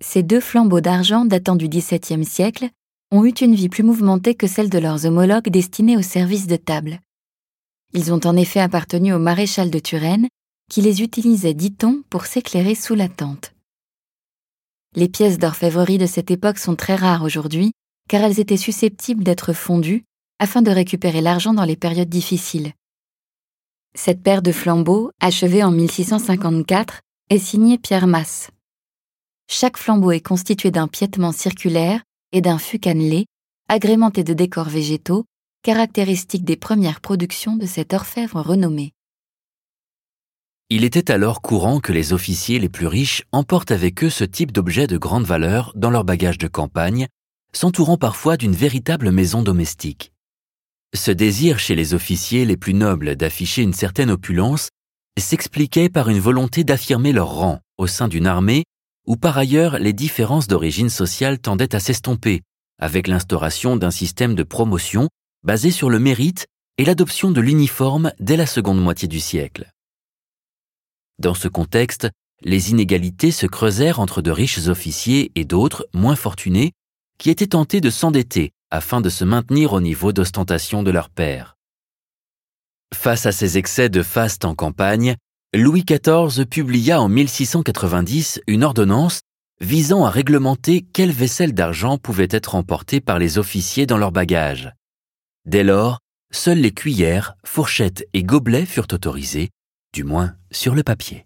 Ces deux flambeaux d'argent datant du XVIIe siècle ont eu une vie plus mouvementée que celle de leurs homologues destinés au service de table. Ils ont en effet appartenu au maréchal de Turenne, qui les utilisait, dit-on, pour s'éclairer sous la tente. Les pièces d'orfèvrerie de cette époque sont très rares aujourd'hui, car elles étaient susceptibles d'être fondues afin de récupérer l'argent dans les périodes difficiles. Cette paire de flambeaux, achevée en 1654, est signée Pierre Masse. Chaque flambeau est constitué d'un piétement circulaire et d'un fût cannelé, agrémenté de décors végétaux, caractéristiques des premières productions de cet orfèvre renommé. Il était alors courant que les officiers les plus riches emportent avec eux ce type d'objet de grande valeur dans leur bagage de campagne, s'entourant parfois d'une véritable maison domestique. Ce désir chez les officiers les plus nobles d'afficher une certaine opulence s'expliquait par une volonté d'affirmer leur rang au sein d'une armée où par ailleurs les différences d'origine sociale tendaient à s'estomper, avec l'instauration d'un système de promotion basé sur le mérite et l'adoption de l'uniforme dès la seconde moitié du siècle. Dans ce contexte, les inégalités se creusèrent entre de riches officiers et d'autres, moins fortunés, qui étaient tentés de s'endetter afin de se maintenir au niveau d'ostentation de leur père. Face à ces excès de faste en campagne, Louis XIV publia en 1690 une ordonnance visant à réglementer quelle vaisselle d'argent pouvait être emportée par les officiers dans leur bagage. Dès lors, seules les cuillères, fourchettes et gobelets furent autorisés, du moins sur le papier.